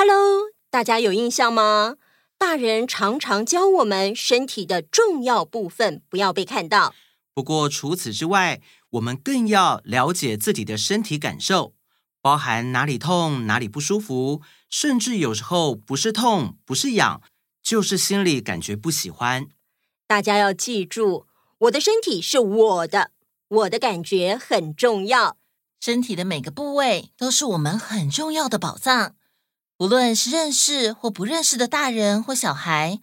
Hello，大家有印象吗？大人常常教我们身体的重要部分不要被看到。不过除此之外，我们更要了解自己的身体感受，包含哪里痛、哪里不舒服，甚至有时候不是痛，不是痒，就是心里感觉不喜欢。大家要记住，我的身体是我的，我的感觉很重要。身体的每个部位都是我们很重要的宝藏，无论是认识或不认识的大人或小孩。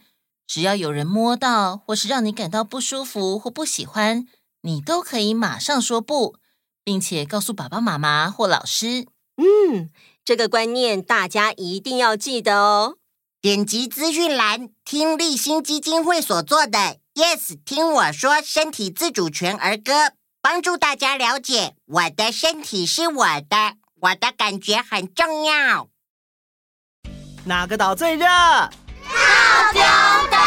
只要有人摸到，或是让你感到不舒服或不喜欢，你都可以马上说不，并且告诉爸爸妈妈或老师。嗯，这个观念大家一定要记得哦。点击资讯栏，听立新基金会所做的 “Yes，听我说身体自主权儿歌”，帮助大家了解我的身体是我的，我的感觉很重要。哪个岛最热？套丁岛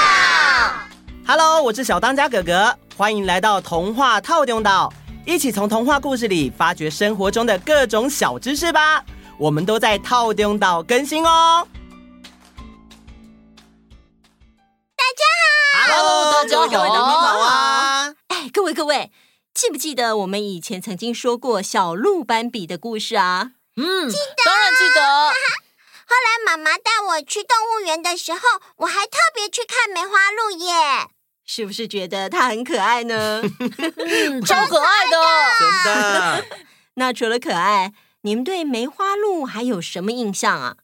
，Hello，我是小当家哥哥，欢迎来到童话套丁岛，一起从童话故事里发掘生活中的各种小知识吧。我们都在套丁岛更新哦。大家好，Hello，大家好，各位你好啊！哎，各位各位，记不记得我们以前曾经说过小鹿斑比的故事啊？嗯，记得，当然记得。后来妈妈带我去动物园的时候，我还特别去看梅花鹿耶。是不是觉得它很可爱呢？超可爱的，真的。那除了可爱，你们对梅花鹿还有什么印象啊？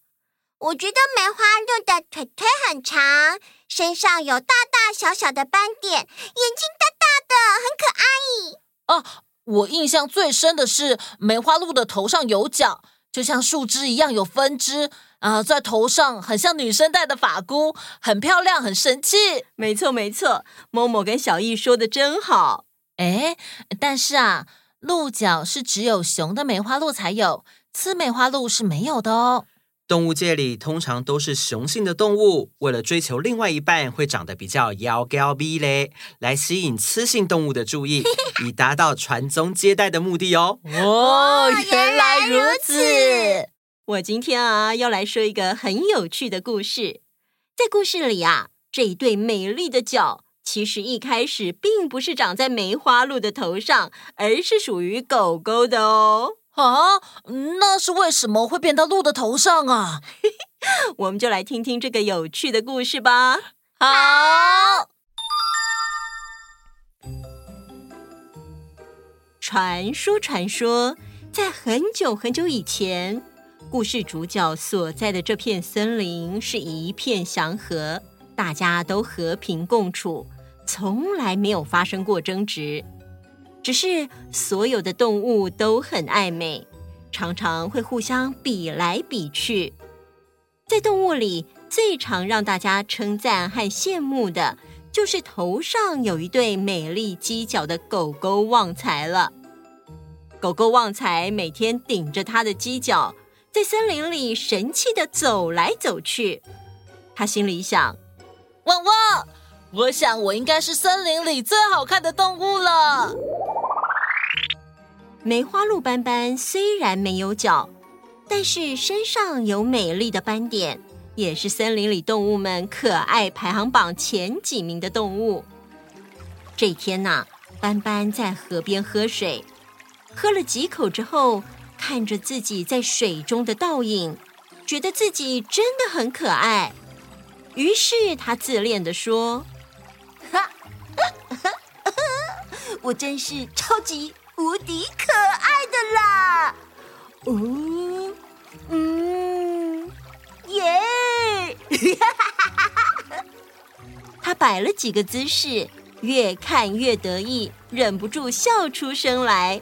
我觉得梅花鹿的腿腿很长，身上有大大小小的斑点，眼睛大大的，很可爱。哦，我印象最深的是梅花鹿的头上有角，就像树枝一样有分支。啊，在头上很像女生戴的发箍，很漂亮，很神气。没错，没错，某某跟小易说的真好。哎，但是啊，鹿角是只有雄的梅花鹿才有，雌梅花鹿是没有的哦。动物界里通常都是雄性的动物，为了追求另外一半，会长得比较妖娇逼嘞，来吸引雌性动物的注意，以达到传宗接代的目的哦。哦，原来如此。我今天啊，要来说一个很有趣的故事。在故事里啊，这一对美丽的脚，其实一开始并不是长在梅花鹿的头上，而是属于狗狗的哦。啊，那是为什么会变到鹿的头上啊？我们就来听听这个有趣的故事吧。好，传说，传说，在很久很久以前。故事主角所在的这片森林是一片祥和，大家都和平共处，从来没有发生过争执。只是所有的动物都很爱美，常常会互相比来比去。在动物里，最常让大家称赞和羡慕的，就是头上有一对美丽犄角的狗狗旺财了。狗狗旺财每天顶着它的犄角。在森林里神气的走来走去，他心里想：“汪汪，我想我应该是森林里最好看的动物了。”梅花鹿斑斑虽然没有角，但是身上有美丽的斑点，也是森林里动物们可爱排行榜前几名的动物。这天呐，斑斑在河边喝水，喝了几口之后。看着自己在水中的倒影，觉得自己真的很可爱。于是他自恋地说：“哈，我真是超级无敌可爱的啦！”哦，嗯，耶！他摆了几个姿势，越看越得意，忍不住笑出声来。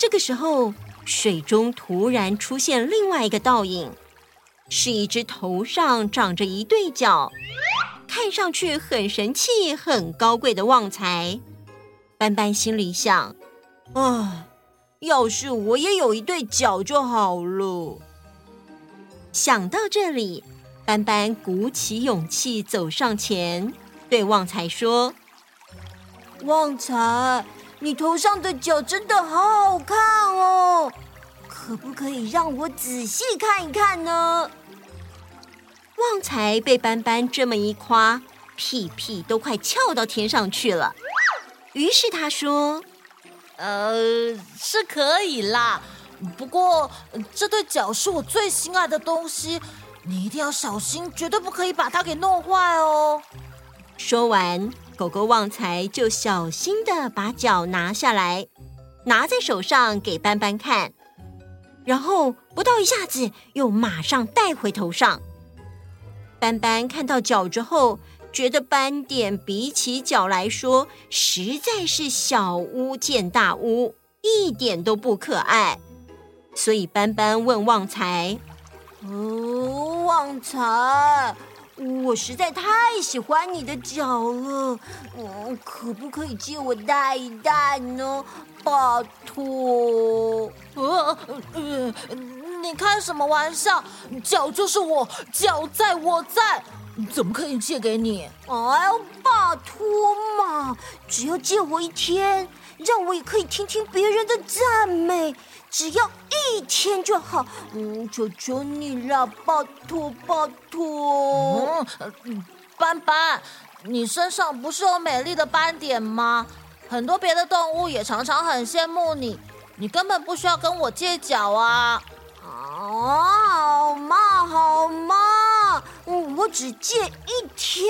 这个时候，水中突然出现另外一个倒影，是一只头上长着一对角，看上去很神气、很高贵的旺财。斑斑心里想：“啊，要是我也有一对角就好了。”想到这里，斑斑鼓起勇气走上前，对旺财说：“旺财。”你头上的角真的好好看哦，可可不可以让我仔细看一看呢？旺财被斑斑这么一夸，屁屁都快翘到天上去了。于是他说：“呃，是可以啦，不过这对脚是我最心爱的东西，你一定要小心，绝对不可以把它给弄坏哦。”说完，狗狗旺财就小心地把脚拿下来，拿在手上给斑斑看，然后不到一下子又马上戴回头上。斑斑看到脚之后，觉得斑点比起脚来说，实在是小巫见大巫，一点都不可爱。所以斑斑问旺财：“哦，旺财，我实在太喜欢你的脚了，嗯，可不可以借我戴一戴呢？拜托。”呃呃，你开什么玩笑？脚就是我，脚在我在。怎么可以借给你？哎呦，拜托嘛！只要借我一天，让我也可以听听别人的赞美，只要一天就好。嗯，求求你了，拜托拜托。嗯，斑斑，你身上不是有美丽的斑点吗？很多别的动物也常常很羡慕你，你根本不需要跟我借脚啊！好嘛，好嘛。我只借一天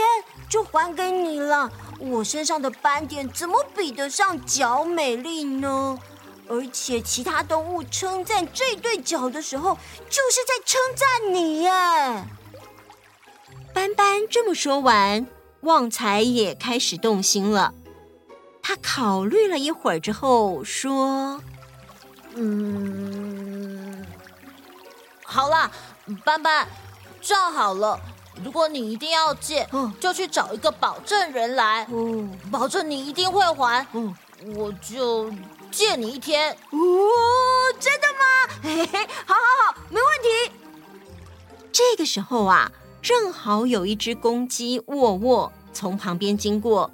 就还给你了。我身上的斑点怎么比得上脚美丽呢？而且其他动物称赞这对脚的时候，就是在称赞你耶。斑斑这么说完，旺财也开始动心了。他考虑了一会儿之后说：“嗯，好了，斑斑，这样好了。”如果你一定要借，嗯，就去找一个保证人来，嗯，保证你一定会还，嗯，我就借你一天。哦，真的吗？嘿嘿，好好好，没问题。这个时候啊，正好有一只公鸡沃沃从旁边经过，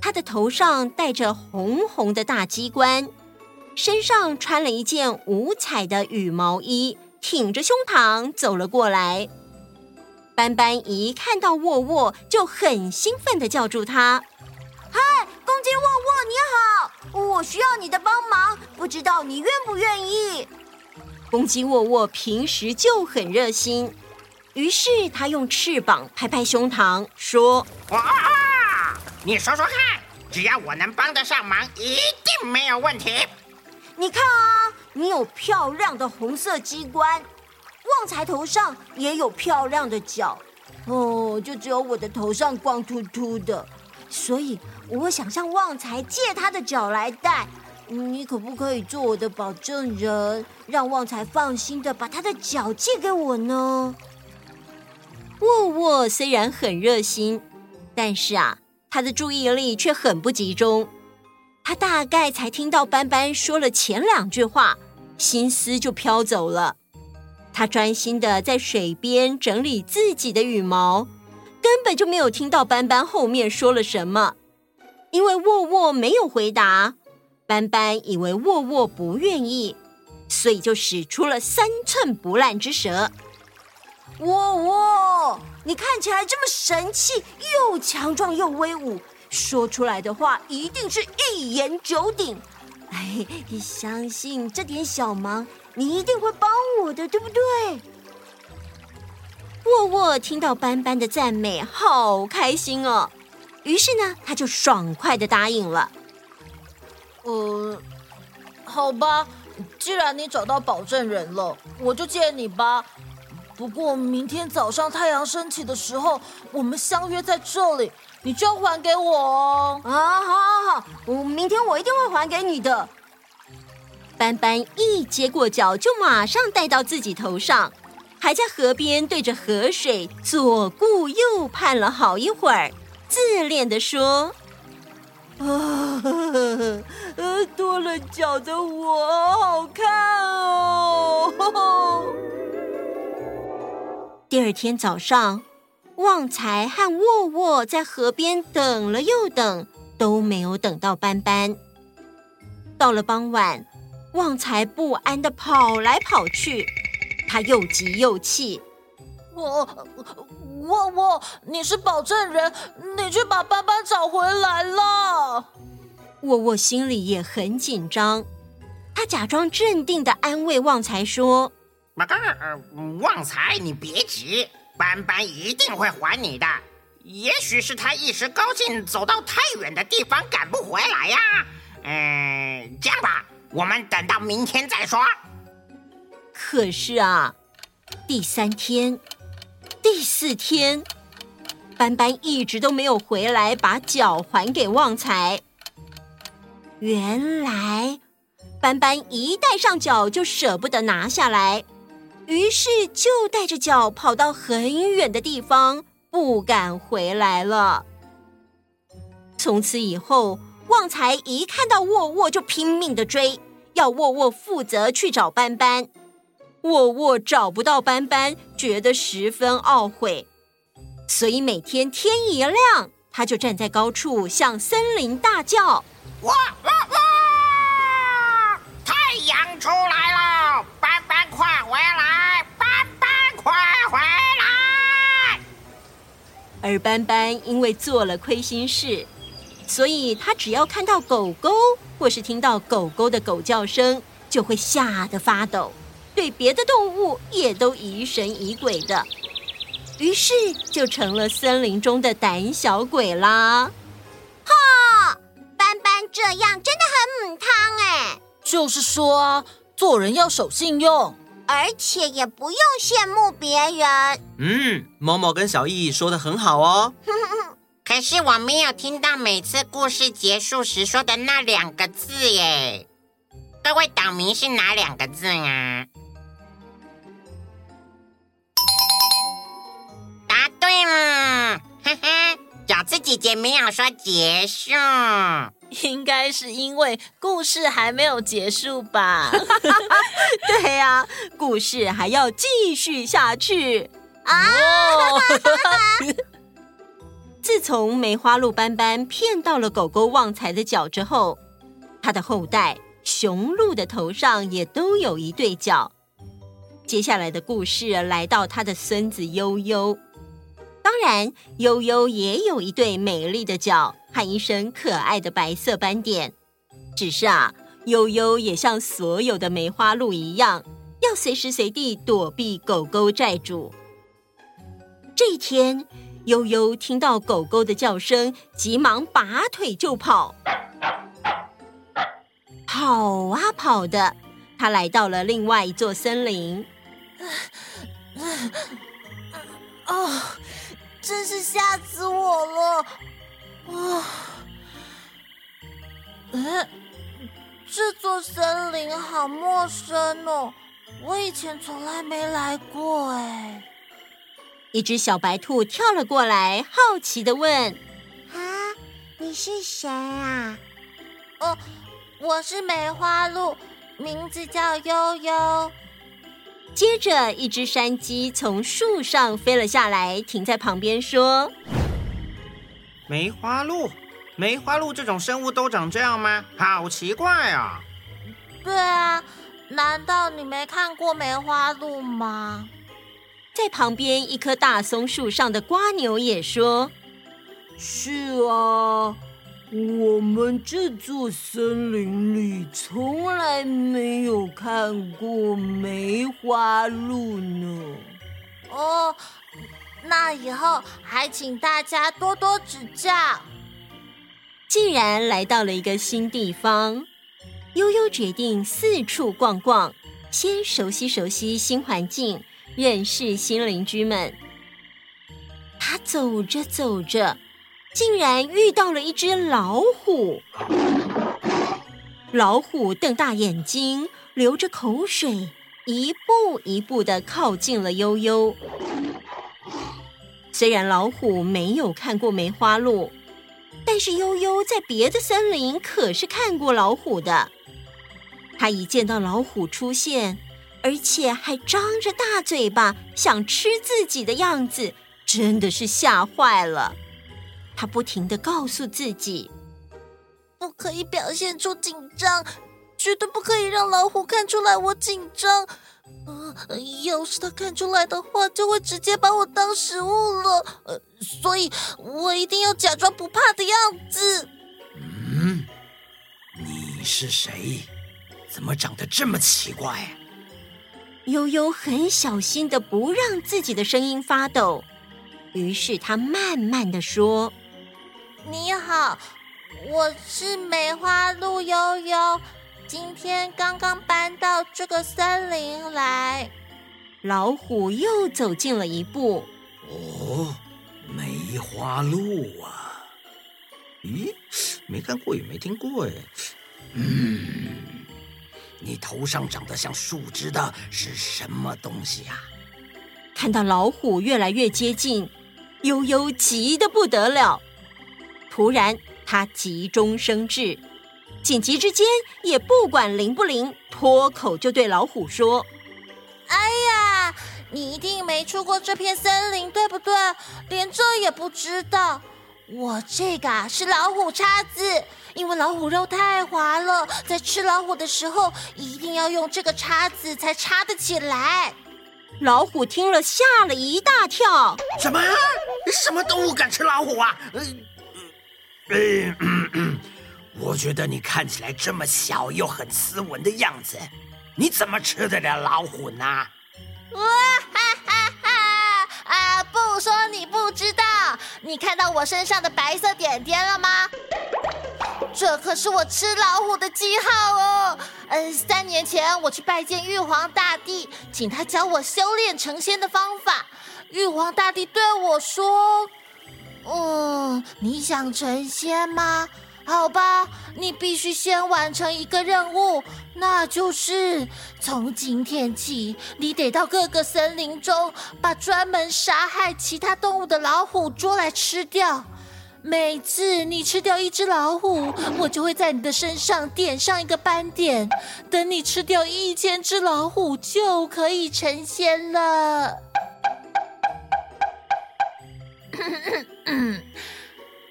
它的头上戴着红红的大鸡冠，身上穿了一件五彩的羽毛衣，挺着胸膛走了过来。斑斑一看到沃沃，就很兴奋地叫住他：“嗨，公鸡沃沃，你好！我需要你的帮忙，不知道你愿不愿意？”公鸡沃沃平时就很热心，于是他用翅膀拍拍胸膛，说：“哇，你说说看，只要我能帮得上忙，一定没有问题。你看啊，你有漂亮的红色鸡冠。”旺财头上也有漂亮的脚，哦，就只有我的头上光秃秃的，所以我想向旺财借他的脚来戴。你可不可以做我的保证人，让旺财放心的把他的脚借给我呢？沃沃虽然很热心，但是啊，他的注意力却很不集中。他大概才听到斑斑说了前两句话，心思就飘走了。他专心的在水边整理自己的羽毛，根本就没有听到斑斑后面说了什么。因为沃沃没有回答，斑斑以为沃沃不愿意，所以就使出了三寸不烂之舌。沃沃，你看起来这么神气，又强壮又威武，说出来的话一定是一言九鼎。哎，你相信这点小忙，你一定会帮我的，对不对？沃沃听到斑斑的赞美，好开心哦。于是呢，他就爽快的答应了。呃，好吧，既然你找到保证人了，我就借你吧。不过明天早上太阳升起的时候，我们相约在这里。你就要还给我哦！啊，好，好，好，我明天我一定会还给你的。斑斑一接过脚，就马上戴到自己头上，还在河边对着河水左顾右盼了好一会儿，自恋地说：“ 啊，多了脚的我好看哦！”第二天早上。旺财和沃沃在河边等了又等，都没有等到斑斑。到了傍晚，旺财不安的跑来跑去，他又急又气。我我我，你是保证人，你去把斑斑找回来了。沃沃心里也很紧张，他假装镇定的安慰旺财说：“旺财，你别急，斑斑一定会还你的。也许是他一时高兴，走到太远的地方赶不回来呀。嗯，这样吧，我们等到明天再说。”可是啊，第三天。第四天，斑斑一直都没有回来，把脚还给旺财。原来，斑斑一戴上脚就舍不得拿下来，于是就带着脚跑到很远的地方，不敢回来了。从此以后，旺财一看到沃沃就拼命的追，要沃沃负责去找斑斑。沃沃找不到斑斑，觉得十分懊悔，所以每天天一亮，他就站在高处向森林大叫：“哇哇哇！太阳出来了，斑斑快回来，斑斑快回来！”而斑斑因为做了亏心事，所以他只要看到狗狗或是听到狗狗的狗叫声，就会吓得发抖。对别的动物也都疑神疑鬼的，于是就成了森林中的胆小鬼啦。哈，斑斑这样真的很母汤哎！就是说啊，做人要守信用，而且也不用羡慕别人。嗯，某某跟小易说的很好哦。可是我没有听到每次故事结束时说的那两个字耶。各位岛民是哪两个字啊？小刺姐姐没有说结束，应该是因为故事还没有结束吧？对呀、啊，故事还要继续下去啊！自从梅花鹿斑斑骗到了狗狗旺财的脚之后，它的后代雄鹿的头上也都有一对角。接下来的故事来到它的孙子悠悠。当然，悠悠也有一对美丽的脚和一身可爱的白色斑点。只是啊，悠悠也像所有的梅花鹿一样，要随时随地躲避狗狗债主。这一天，悠悠听到狗狗的叫声，急忙拔腿就跑。跑啊跑的，他来到了另外一座森林。哦。真是吓死我了！啊，嗯，这座森林好陌生哦，我以前从来没来过哎。一只小白兔跳了过来，好奇的问：“啊，你是谁啊？”“哦，我是梅花鹿，名字叫悠悠。”接着，一只山鸡从树上飞了下来，停在旁边说：“梅花鹿，梅花鹿这种生物都长这样吗？好奇怪啊！”“对啊，难道你没看过梅花鹿吗？”在旁边一棵大松树上的瓜牛也说：“是啊。”我们这座森林里从来没有看过梅花鹿呢。哦，那以后还请大家多多指教。既然来到了一个新地方，悠悠决定四处逛逛，先熟悉熟悉新环境，认识新邻居们。他走着走着。竟然遇到了一只老虎，老虎瞪大眼睛，流着口水，一步一步的靠近了悠悠。虽然老虎没有看过梅花鹿，但是悠悠在别的森林可是看过老虎的。他一见到老虎出现，而且还张着大嘴巴想吃自己的样子，真的是吓坏了。他不停的告诉自己，不可以表现出紧张，绝对不可以让老虎看出来我紧张。呃，要是他看出来的话，就会直接把我当食物了。呃，所以我一定要假装不怕的样子。嗯，你是谁？怎么长得这么奇怪？悠悠很小心的不让自己的声音发抖，于是他慢慢的说：“你好，我是梅花鹿悠悠，今天刚刚搬到这个森林来。”老虎又走近了一步。哦，梅花鹿啊？咦，没看过也没听过哎。嗯。你头上长得像树枝的是什么东西呀？看到老虎越来越接近，悠悠急得不得了。突然，他急中生智，紧急之间也不管灵不灵，脱口就对老虎说：“哎呀，你一定没出过这片森林，对不对？连这也不知道。”我这个啊是老虎叉子，因为老虎肉太滑了，在吃老虎的时候一定要用这个叉子才叉得起来。老虎听了吓了一大跳。什么？什么动物敢吃老虎啊？呃，呃，嗯嗯，我觉得你看起来这么小又很斯文的样子，你怎么吃得了老虎呢？哇哈哈哈！我，说你不知道。你看到我身上的白色点点了吗？这可是我吃老虎的记号哦。嗯，三年前我去拜见玉皇大帝，请他教我修炼成仙的方法。玉皇大帝对我说：“嗯，你想成仙吗？”好吧，你必须先完成一个任务，那就是从今天起，你得到各个森林中把专门杀害其他动物的老虎捉来吃掉。每次你吃掉一只老虎，我就会在你的身上点上一个斑点。等你吃掉一千只老虎，就可以成仙了。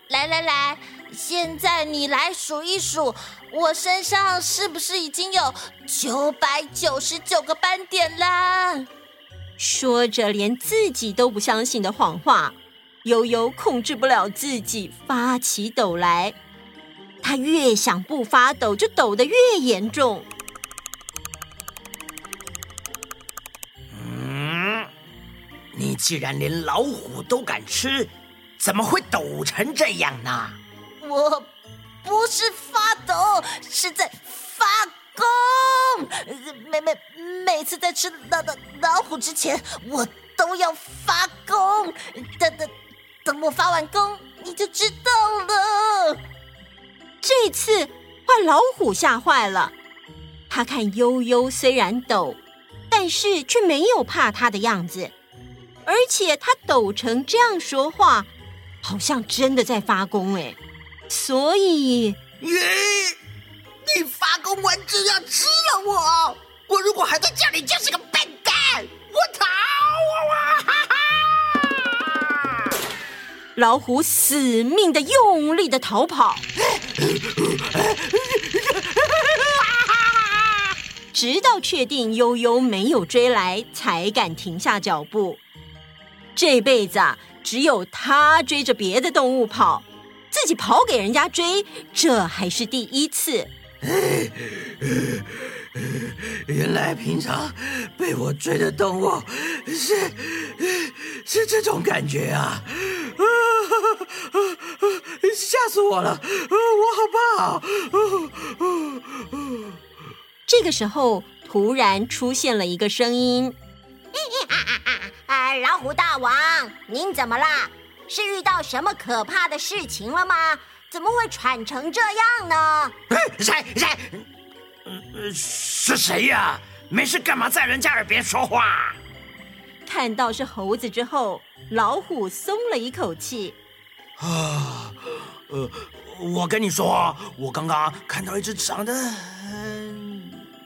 来 来来。现在你来数一数，我身上是不是已经有九百九十九个斑点啦？说着连自己都不相信的谎话，悠悠控制不了自己发起抖来。他越想不发抖，就抖得越严重。嗯，你既然连老虎都敢吃，怎么会抖成这样呢？我不是发抖，是在发功。每每每次在吃老老老虎之前，我都要发功。等等等，我发完功，你就知道了。这次换老虎吓坏了，他看悠悠虽然抖，但是却没有怕他的样子，而且他抖成这样说话，好像真的在发功哎。所以，你！你发功完就要吃了我，我如果还在这里，就是个笨蛋。我逃啊！哈哈！老虎死命的用力的逃跑，直到确定悠悠没有追来，才敢停下脚步。这辈子啊，只有他追着别的动物跑。自己跑给人家追，这还是第一次。原来平常被我追的动物是是这种感觉啊！吓死我了！我好怕！这个时候，突然出现了一个声音：“啊，老虎大王，您怎么了？”是遇到什么可怕的事情了吗？怎么会喘成这样呢？谁谁？呃，是谁呀？没事干嘛在人家耳边说话？看到是猴子之后，老虎松了一口气。啊，呃，我跟你说，我刚刚看到一只长得……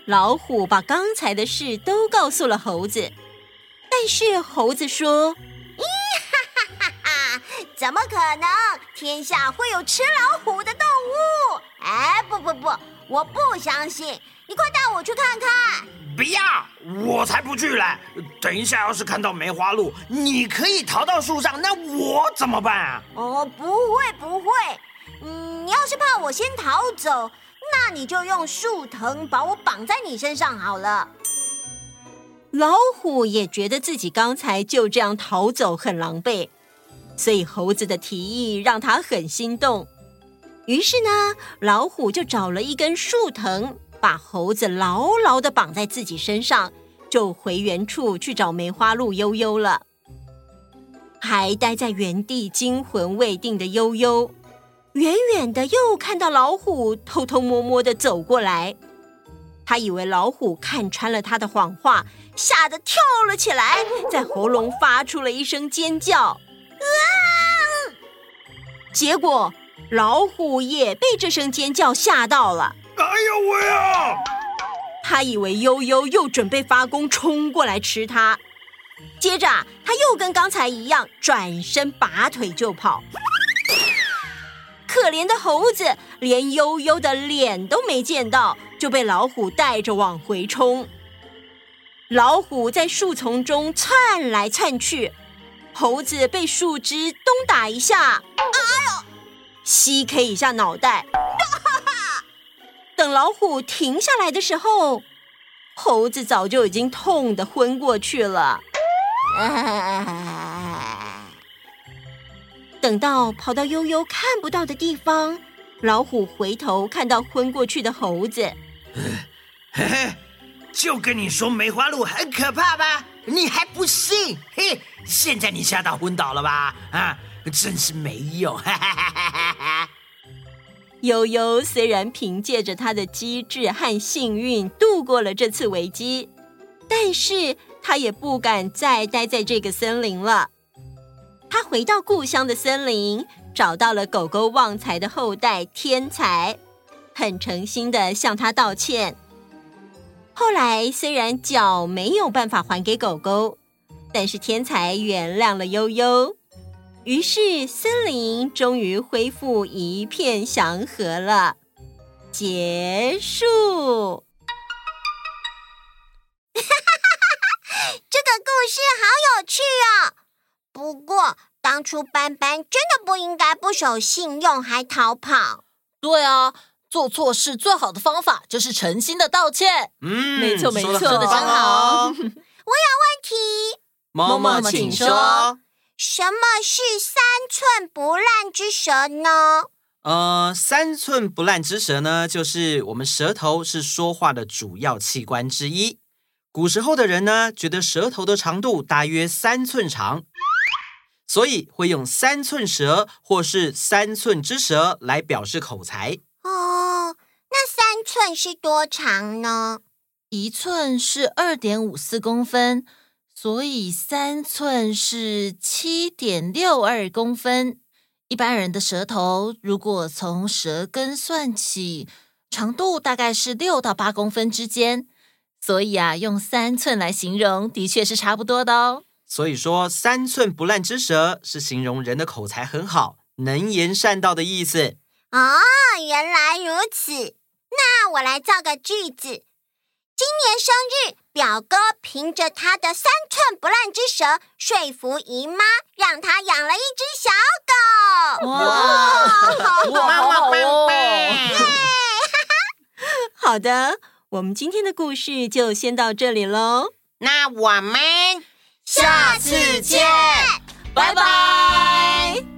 老虎把刚才的事都告诉了猴子，但是猴子说。怎么可能？天下会有吃老虎的动物？哎，不不不，我不相信，你快带我去看看。不要，我才不去嘞！等一下，要是看到梅花鹿，你可以逃到树上，那我怎么办啊？哦，不会不会，嗯，你要是怕我先逃走，那你就用树藤把我绑在你身上好了。老虎也觉得自己刚才就这样逃走很狼狈，所以猴子的提议让他很心动。于是呢，老虎就找了一根树藤，把猴子牢牢的绑在自己身上，就回原处去找梅花鹿悠悠了。还待在原地惊魂未定的悠悠，远远的又看到老虎偷偷摸摸的走过来，他以为老虎看穿了他的谎话，吓得跳了起来，在喉咙发出了一声尖叫，啊！结果老虎也被这声尖叫吓到了。哎呦喂啊！他以为悠悠又准备发功冲过来吃他，接着他又跟刚才一样转身拔腿就跑。可怜的猴子连悠悠的脸都没见到，就被老虎带着往回冲。老虎在树丛中窜来窜去，猴子被树枝东打一下，哎呦，西 K 一下脑袋。等老虎停下来的时候，猴子早就已经痛得昏过去了。等到跑到悠悠看不到的地方，老虎回头看到昏过去的猴子，嘿 嘿，就跟你说梅花鹿很可怕吧，你还不信？嘿，现在你吓到昏倒了吧？啊，真是没用！哈哈哈哈哈。悠悠虽然凭借着他的机智和幸运度过了这次危机，但是他也不敢再待在这个森林了。他回到故乡的森林，找到了狗狗旺财的后代天才，很诚心的向他道歉。后来虽然脚没有办法还给狗狗，但是天才原谅了悠悠。于是，森林终于恢复一片祥和了。结束。这个故事好有趣哦。不过，当初斑斑真的不应该不守信用还逃跑。对啊，做错事最好的方法就是诚心的道歉。嗯，没错没错，说的真好。我有问题。妈妈，请说。什么是三寸不烂之舌呢？呃，三寸不烂之舌呢，就是我们舌头是说话的主要器官之一。古时候的人呢，觉得舌头的长度大约三寸长，所以会用三寸舌或是三寸之舌来表示口才。哦，那三寸是多长呢？一寸是二点五四公分。所以三寸是七点六二公分。一般人的舌头如果从舌根算起，长度大概是六到八公分之间。所以啊，用三寸来形容，的确是差不多的哦。所以说，三寸不烂之舌是形容人的口才很好、能言善道的意思。哦，原来如此。那我来造个句子。今年生日，表哥凭着他的三寸不烂之舌说服姨妈，让他养了一只小狗。哇，哇，好棒棒！好的，我们今天的故事就先到这里喽。那我们下次见，拜拜。